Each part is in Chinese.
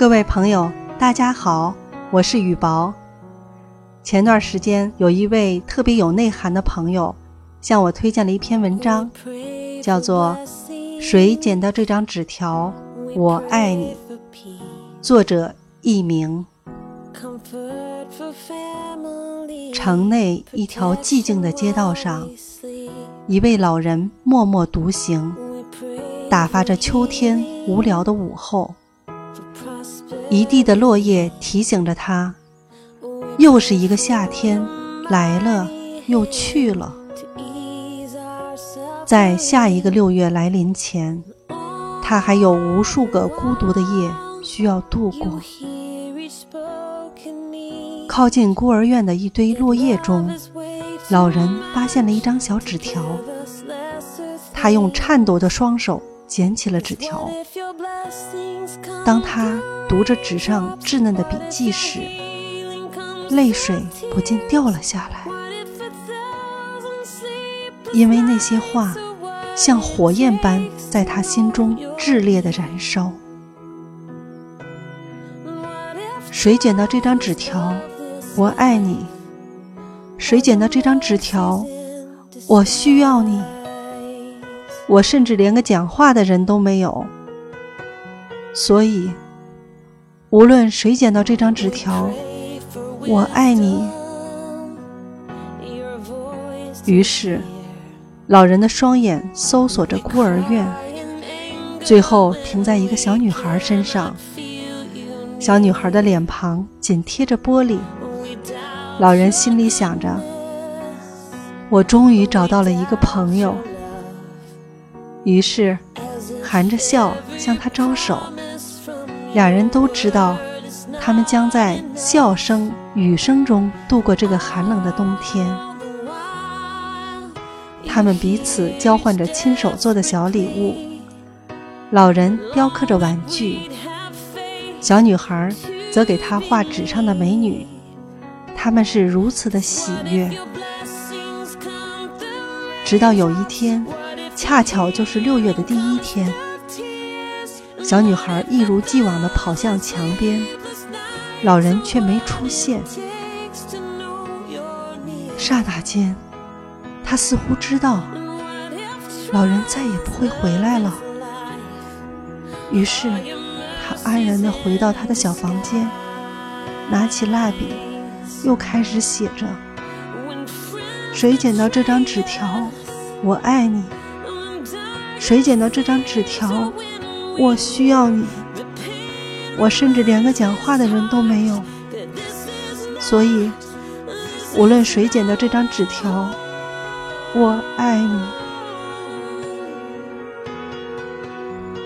各位朋友，大家好，我是雨薄。前段时间，有一位特别有内涵的朋友向我推荐了一篇文章，叫做《谁捡到这张纸条？我爱你》，作者佚名。城内一条寂静的街道上，一位老人默默独行，打发着秋天无聊的午后。一地的落叶提醒着他，又是一个夏天来了又去了。在下一个六月来临前，他还有无数个孤独的夜需要度过。靠近孤儿院的一堆落叶中，老人发现了一张小纸条。他用颤抖的双手捡起了纸条。当他读着纸上稚嫩的笔记时，泪水不禁掉了下来，因为那些话像火焰般在他心中炽烈的燃烧。谁捡到这张纸条？我爱你。谁捡到这张纸条？我需要你。我甚至连个讲话的人都没有。所以，无论谁捡到这张纸条，我爱你。于是，老人的双眼搜索着孤儿院，最后停在一个小女孩身上。小女孩的脸庞紧贴着玻璃，老人心里想着：“我终于找到了一个朋友。”于是，含着笑向她招手。俩人都知道，他们将在笑声、雨声中度过这个寒冷的冬天。他们彼此交换着亲手做的小礼物，老人雕刻着玩具，小女孩则给他画纸上的美女。他们是如此的喜悦，直到有一天，恰巧就是六月的第一天。小女孩一如既往地跑向墙边，老人却没出现。刹那间，她似乎知道老人再也不会回来了。于是，她安然地回到她的小房间，拿起蜡笔，又开始写着：“谁捡到这张纸条？我爱你。谁捡到这张纸条？”我需要你，我甚至连个讲话的人都没有，所以无论谁捡到这张纸条，我爱你。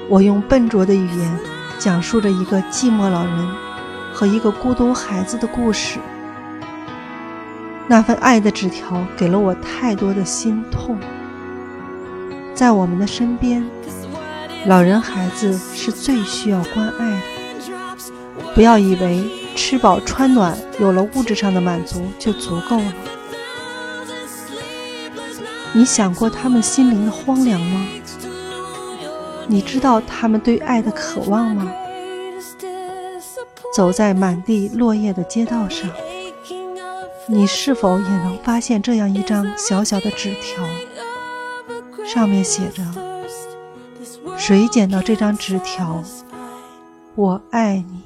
我用笨拙的语言讲述着一个寂寞老人和一个孤独孩子的故事。那份爱的纸条给了我太多的心痛，在我们的身边。老人、孩子是最需要关爱的。不要以为吃饱穿暖、有了物质上的满足就足够了。你想过他们心灵的荒凉吗？你知道他们对爱的渴望吗？走在满地落叶的街道上，你是否也能发现这样一张小小的纸条？上面写着。谁捡到这张纸条？我爱你。